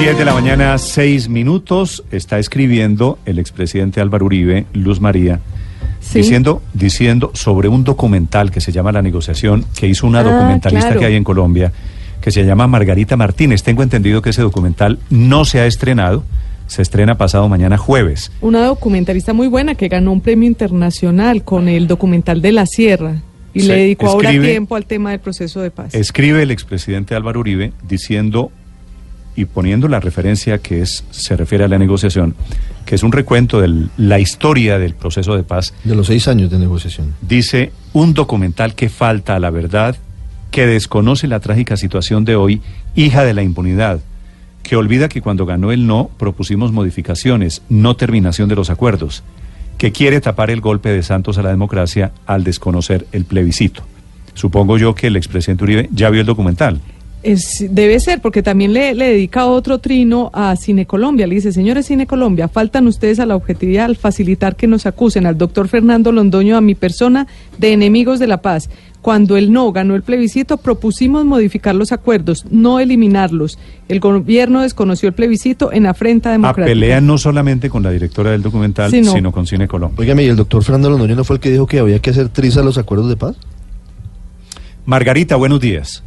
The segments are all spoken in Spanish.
10 de la mañana, 6 minutos, está escribiendo el expresidente Álvaro Uribe, Luz María, Sí. diciendo, diciendo sobre un documental que se llama La Negociación, que hizo una Ah, documentalista claro. que hay en Colombia, que se llama Margarita Martínez. Tengo entendido que ese documental no se ha estrenado, se estrena pasado mañana jueves. Una documentalista muy buena que ganó un premio internacional con el documental de la Sierra y le dedicó ahora tiempo al tema del proceso de paz. Escribe el expresidente Álvaro Uribe diciendo y poniendo la referencia que es se refiere a la negociación, que es un recuento de la historia del proceso de paz, De los seis años de negociación. dice un documental que falta a la verdad, que desconoce la trágica situación de hoy, hija de la impunidad, que olvida que cuando ganó el no propusimos modificaciones, no terminación de los acuerdos, que quiere tapar el golpe de Santos a la democracia al desconocer el plebiscito. Supongo yo que el expresidente Uribe ya vio el documental. Es- debe ser, porque también le, le dedica otro trino a Cine Colombia. Le dice, señores Cine Colombia, faltan ustedes a la objetividad al facilitar que nos acusen al doctor Fernando Londoño, a mi persona, de enemigos de la paz. Cuando el no ganó el plebiscito, propusimos modificar los acuerdos, no eliminarlos. El gobierno desconoció el plebiscito en afrenta A democrática. pelea no solamente con la directora del documental, Sí, no. sino con Cine Colombia. Óigame, ¿y el doctor Fernando Londoño no fue el que dijo que había que hacer triza los acuerdos de paz? Margarita, buenos días.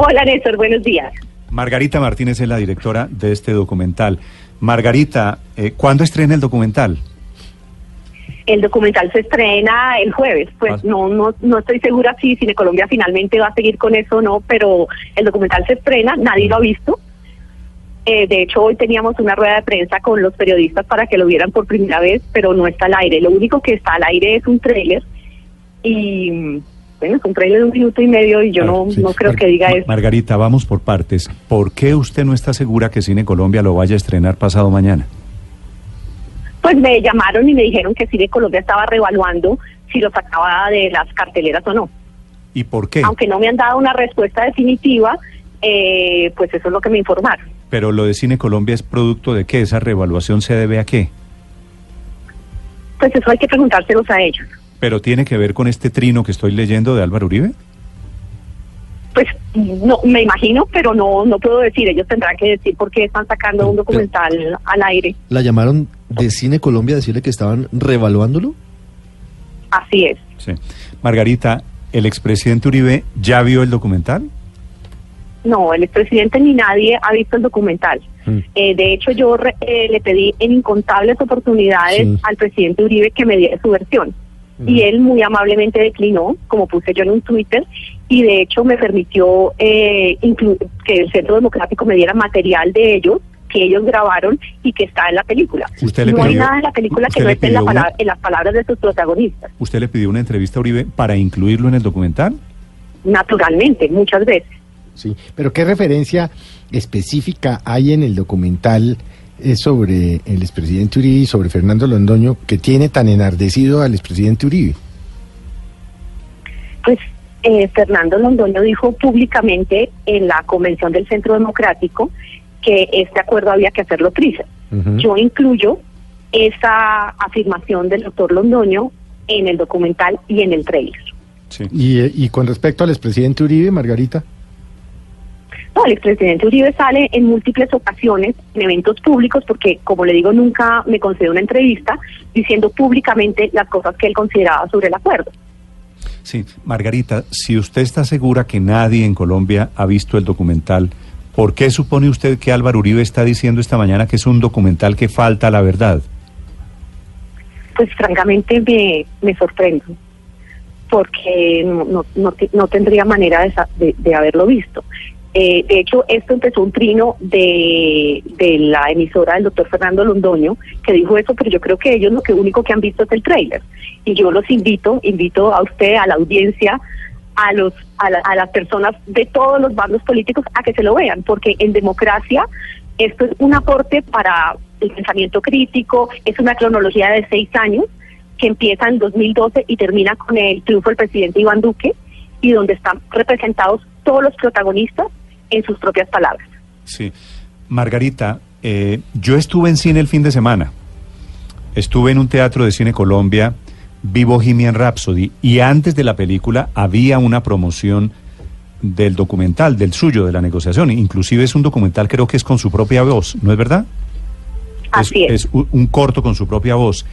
Hola Néstor, buenos días. Margarita Martínez es la directora de este documental. Margarita, eh, ¿cuándo estrena el documental? El documental se estrena el jueves. Pues Ah. no, no, no estoy segura si Cine Colombia finalmente va a seguir con eso o no, pero el documental se estrena, nadie lo ha visto. Eh, de hecho, hoy teníamos una rueda de prensa con los periodistas para que lo vieran por primera vez, pero no está al aire. Lo único que está al aire es un tráiler y bueno, es un tráiler de un minuto y medio y yo no, Ah, sí. no creo Mar- que diga eso. Margarita, vamos por partes. ¿Por qué usted no está segura que Cine Colombia lo vaya a estrenar pasado mañana? Pues me llamaron y me dijeron que Cine Colombia estaba reevaluando si lo sacaba de las carteleras o no. ¿Y por qué? aunque no me han dado una respuesta definitiva, eh, pues eso es lo que me informaron. Pero lo de Cine Colombia es producto de qué? ¿Esa reevaluación se debe a qué? Pues eso hay que preguntárselos a ellos. ¿Pero tiene que ver con este trino que estoy leyendo de Álvaro Uribe? Pues no me imagino, pero no no puedo decir. Ellos tendrán que decir por qué están sacando un Pero- documental al aire. ¿La llamaron de Cine Colombia a decirle que estaban revaluándolo? Así es. Sí. Margarita, ¿el expresidente Uribe ya vio el documental? No, el expresidente ni nadie ha visto el documental. Mm. Eh, de hecho, yo re- eh, le pedí en incontables oportunidades Sí. al presidente Uribe que me diera su versión. Y él muy amablemente declinó, como puse yo en un Twitter, y de hecho me permitió eh, inclu- que el Centro Democrático me diera material de ellos, que ellos grabaron y que está en la película. Usted le no hay pidió- nada en la película que no esté en, la una- en las palabras de sus protagonistas. ¿Usted le pidió una entrevista a Uribe para incluirlo en el documental? Naturalmente, muchas veces. Sí, pero ¿qué referencia específica hay en el documental eh, sobre el expresidente Uribe y sobre Fernando Londoño que tiene tan enardecido al expresidente Uribe? Pues eh, Fernando Londoño dijo públicamente en la convención del Centro Democrático que este acuerdo había que hacerlo prisa. Yo incluyo esa afirmación del doctor Londoño en el documental y en el trailer. Sí. Y, eh, y con respecto al expresidente Uribe, Margarita, No, el expresidente Uribe sale en múltiples ocasiones en eventos públicos porque, como le digo, nunca me concedió una entrevista diciendo públicamente las cosas que él consideraba sobre el acuerdo. Sí, Margarita, si usted está segura que nadie en Colombia ha visto el documental, ¿por qué supone usted que Álvaro Uribe está diciendo esta mañana que es un documental que falta la verdad? Pues francamente me, me sorprendo porque no, no, no, no tendría manera de, de, de haberlo visto. Eh, de hecho, esto empezó un trino de, de la emisora del doctor Fernando Londoño, que dijo eso, pero yo creo que ellos lo que único que han visto es el tráiler. Y yo los invito, invito a usted, a la audiencia, a, los, a, la- a las personas de todos los bandos políticos a que se lo vean, porque en democracia esto es un aporte para el pensamiento crítico, es una cronología de seis años que empieza en 2012 y termina con el triunfo del presidente Iván Duque y donde están representados todos los protagonistas en sus propias palabras. Sí. Margarita, eh, yo estuve en cine el fin de semana. Estuve en un teatro de cine Colombia, vi Bohemian Rhapsody, y antes de la película había una promoción del documental, del suyo, de la negociación. Inclusive es un documental, creo que es con su propia voz, ¿no es verdad? Así es. Es un corto con su propia voz.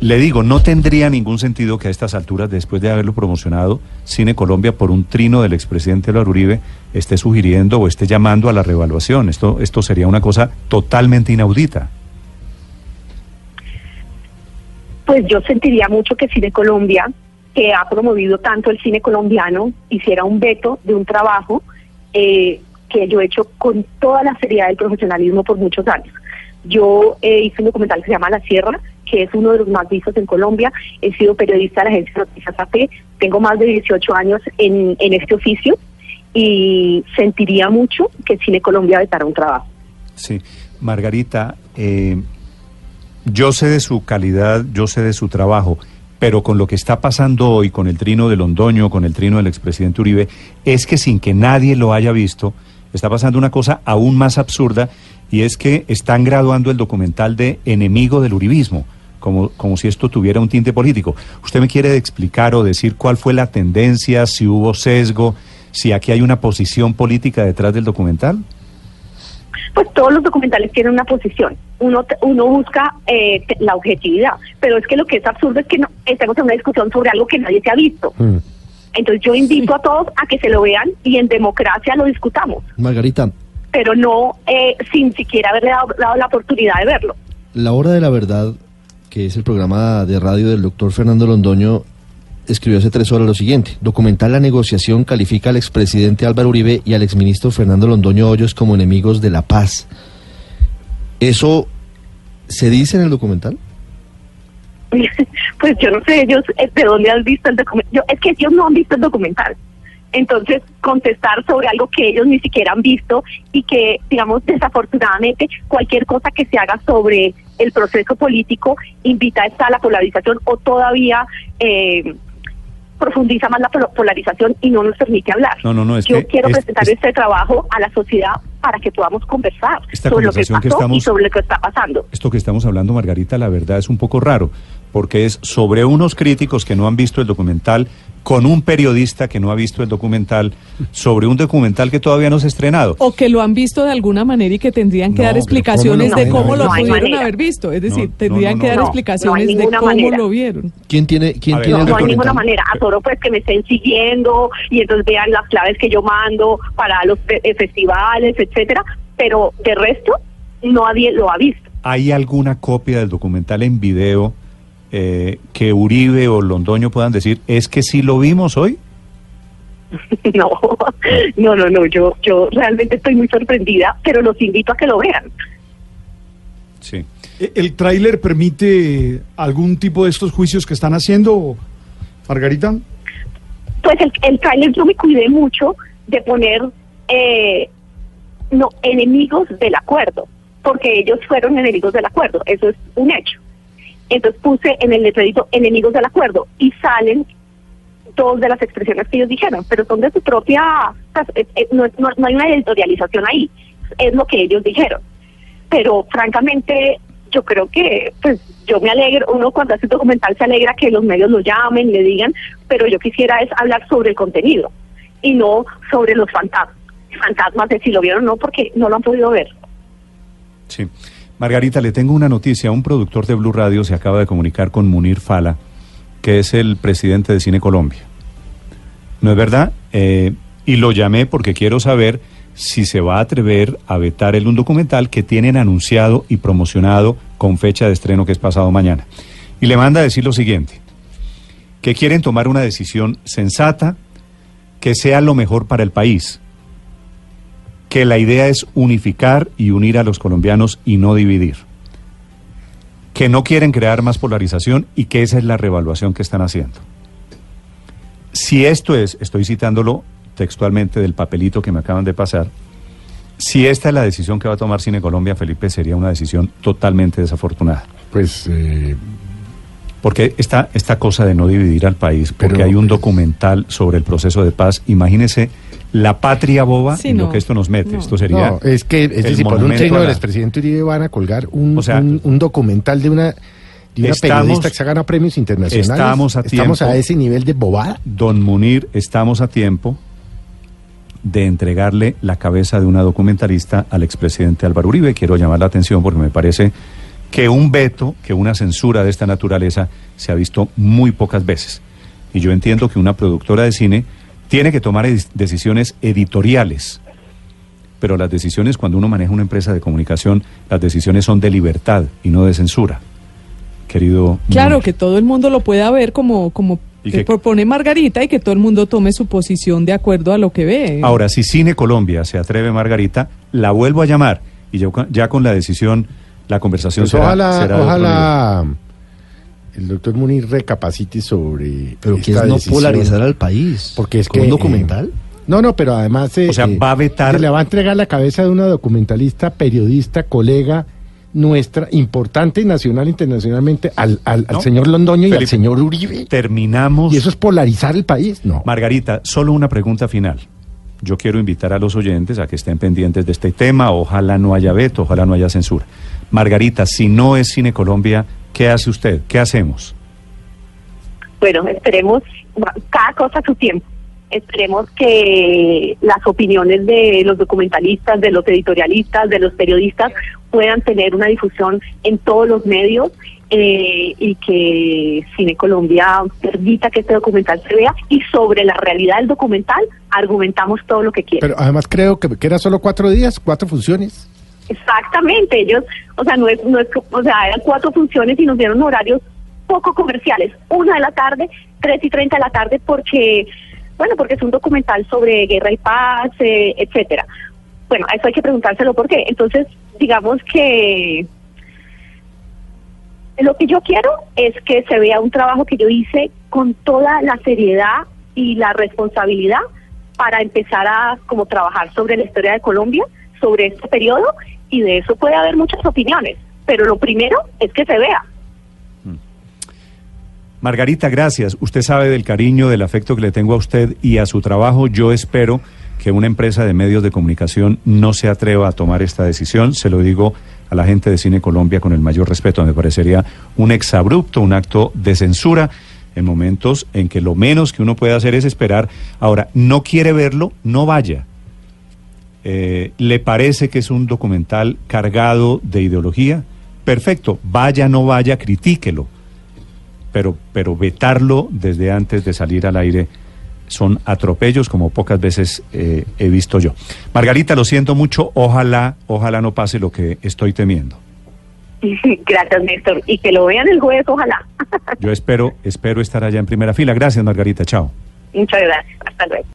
Le digo, no tendría ningún sentido que a estas alturas, después de haberlo promocionado, Cine Colombia, por un trino del expresidente Álvaro Uribe, esté sugiriendo o esté llamando a la revaluación. Esto, esto sería una cosa totalmente inaudita. Pues yo sentiría mucho que Cine Colombia, que ha promovido tanto el cine colombiano, hiciera un veto de un trabajo eh, que yo he hecho con toda la seriedad del profesionalismo por muchos años. Yo eh, hice un documental que se llama La Sierra, que es uno de los más vistos en Colombia. He sido periodista de la agencia Noticias AP. Tengo más de 18 años en, en este oficio y sentiría mucho que Cine Colombia vetara un trabajo. Sí, Margarita, eh, yo sé de su calidad, yo sé de su trabajo, pero con lo que está pasando hoy, con el trino de Londoño, con el trino del expresidente Uribe, es que sin que nadie lo haya visto, está pasando una cosa aún más absurda y es que están graduando el documental de enemigo del uribismo, como, como si esto tuviera un tinte político. ¿Usted me quiere explicar o decir cuál fue la tendencia, si hubo sesgo, si aquí hay una posición política detrás del documental? Pues todos los documentales tienen una posición. Uno, uno busca eh, la objetividad, pero es que lo que es absurdo es que no, estamos en una discusión sobre algo que nadie se ha visto. Mm. Entonces yo invito a todos a que se lo vean y en democracia lo discutamos, Margarita, pero no eh, sin siquiera haberle dado, dado la oportunidad de verlo. La Hora de la Verdad, que es el programa de radio del doctor Fernando Londoño, escribió hace tres horas lo siguiente. Documental La negociación califica al expresidente Álvaro Uribe y al exministro Fernando Londoño Hoyos como enemigos de la paz. ¿Eso se dice en el documental? pues yo no sé ellos eh, de dónde han visto el documental. Es que ellos no han visto el documental. Entonces, contestar sobre algo que ellos ni siquiera han visto y que, digamos, desafortunadamente, cualquier cosa que se haga sobre el proceso político invita a la polarización o todavía eh, profundiza más la pol- polarización y no nos permite hablar. No, no, no, es Yo que quiero es- presentar es- este trabajo a la sociedad para que podamos conversar sobre lo que pasó que y estamos- sobre lo que está pasando. Esto que estamos hablando, Margarita, la verdad es un poco raro, porque es sobre unos críticos que no han visto el documental, con un periodista que no ha visto el documental, sobre un documental que todavía no se ha estrenado. O que lo han visto de alguna manera y que tendrían que No, dar explicaciones ¿cómo de cómo lo No pudieron haber visto. Es decir, No, tendrían no, que no, dar explicaciones de cómo manera. lo vieron. ¿Quién tiene, quién ver, tiene No, el no hay documental? ninguna manera. A solo pues que me estén siguiendo y entonces vean las claves que yo mando para los eh, festivales, etcétera. Pero de resto, nadie lo ha visto. ¿Hay alguna copia del documental en video eh, que Uribe o Londoño puedan decir, es que sí lo vimos hoy? no, no, no, no. Yo, yo realmente estoy muy sorprendida, pero los invito a que lo vean. Sí. ¿E- ¿El tráiler permite algún tipo de estos juicios que están haciendo, Margarita? Pues el, el tráiler yo me cuidé mucho de poner eh, no enemigos del acuerdo, porque ellos fueron enemigos del acuerdo, eso es un hecho. Entonces puse en el letrerito enemigos del acuerdo y salen dos de las expresiones que ellos dijeron, pero son de su propia, es- es- no, no- no hay una editorialización ahí, es lo que ellos dijeron. Pero francamente, yo creo que, pues yo me alegro, uno cuando hace un documental se alegra que los medios lo llamen, le digan, pero yo quisiera es hablar sobre el contenido y no sobre los fantasmas. Fantasmas de si lo vieron o no, porque no lo han podido ver. Sí. Margarita, le tengo una noticia. Un productor de Blue Radio se acaba de comunicar con Munir Fala, que es el presidente de Cine Colombia. ¿No es verdad? Eh, y lo llamé porque quiero saber si se va a atrever a vetar el un documental que tienen anunciado y promocionado con fecha de estreno que es pasado mañana. Y le manda a decir lo siguiente, que quieren tomar una decisión sensata, que sea lo mejor para el país, que la idea es unificar y unir a los colombianos y no dividir. Que no quieren crear más polarización y que esa es la revaluación que están haciendo. Si esto es, estoy citándolo textualmente del papelito que me acaban de pasar, si esta es la decisión que va a tomar Cine Colombia, Felipe, sería una decisión totalmente desafortunada. Pues eh, Porque esta, esta cosa de no dividir al país, porque hay un documental sobre el proceso de paz, imagínese la patria boba Sí, en lo que esto nos mete. no. Esto sería... no, es que es decir, por un trino a del la- expresidente Uribe van a colgar un, O sea, un, un documental de una, de una estamos- periodista que se gana premios internacionales. estamos a Estamos a tiempo. ese nivel de bobada. Don Munir, estamos a tiempo de entregarle la cabeza de una documentalista al expresidente Álvaro Uribe. Quiero llamar la atención porque me parece que un veto, que una censura de esta naturaleza se ha visto muy pocas veces. Y yo entiendo que una productora de cine tiene que tomar decisiones editoriales, pero las decisiones cuando uno maneja una empresa de comunicación, las decisiones son de libertad y no de censura. Querido. Claro, que todo el mundo lo pueda ver como, como que propone Margarita y que todo el mundo tome su posición de acuerdo a lo que ve. Ahora, si Cine Colombia se atreve, Margarita, la vuelvo a llamar y yo, ya con la decisión, la conversación pues será, Ojalá, será ojalá el doctor Munir recapacite sobre. Pero que es no polarizar al país. Porque es que. un eh, documental? no, no, pero además. o sea, va a vetar. Se le va a entregar la cabeza de una documentalista, periodista, colega nuestra, importante nacional e internacionalmente, al, al, señor Londoño y al señor Uribe. Terminamos. ¿Y eso es polarizar el país? No. Margarita, solo una pregunta final. Yo quiero invitar a los oyentes a que estén pendientes de este tema. Ojalá no haya veto, ojalá no haya censura. Margarita, si no es Cine Colombia, ¿qué hace usted? ¿Qué hacemos? Bueno, esperemos cada cosa a su tiempo. Esperemos que las opiniones de los documentalistas, de los editorialistas, de los periodistas puedan tener una difusión en todos los medios eh, y que Cine Colombia permita que este documental se vea y sobre la realidad del documental argumentamos todo lo que quiera. Pero además creo que, que era solo cuatro días, cuatro funciones. Exactamente, ellos, o sea, no es, no es, o sea, eran cuatro funciones y nos dieron horarios poco comerciales, una de la tarde, tres y treinta de la tarde, porque bueno, porque es un documental sobre guerra y paz, eh, etcétera. Bueno, a eso hay que preguntárselo por qué. Entonces, digamos que lo que yo quiero es que se vea un trabajo que yo hice con toda la seriedad y la responsabilidad para empezar a como trabajar sobre la historia de Colombia, sobre este periodo y de eso puede haber muchas opiniones, pero lo primero es que se vea. Margarita, gracias. Usted sabe del cariño, del afecto que le tengo a usted y a su trabajo. Yo espero que una empresa de medios de comunicación no se atreva a tomar esta decisión. Se lo digo a la gente de Cine Colombia con el mayor respeto. Me parecería un exabrupto, un acto de censura en momentos en que lo menos que uno puede hacer es esperar. Ahora, no quiere verlo, no vaya. Eh, ¿Le parece que es un documental cargado de ideología? Perfecto, vaya, no vaya, critíquelo pero, pero vetarlo desde antes de salir al aire son atropellos como pocas veces eh, he visto yo. Margarita, lo siento mucho, ojalá, ojalá no pase lo que estoy temiendo. Gracias, Néstor, y que lo vean el jueves, ojalá. Yo espero, espero estar allá en primera fila. Gracias, Margarita, chao. Muchas gracias, hasta luego.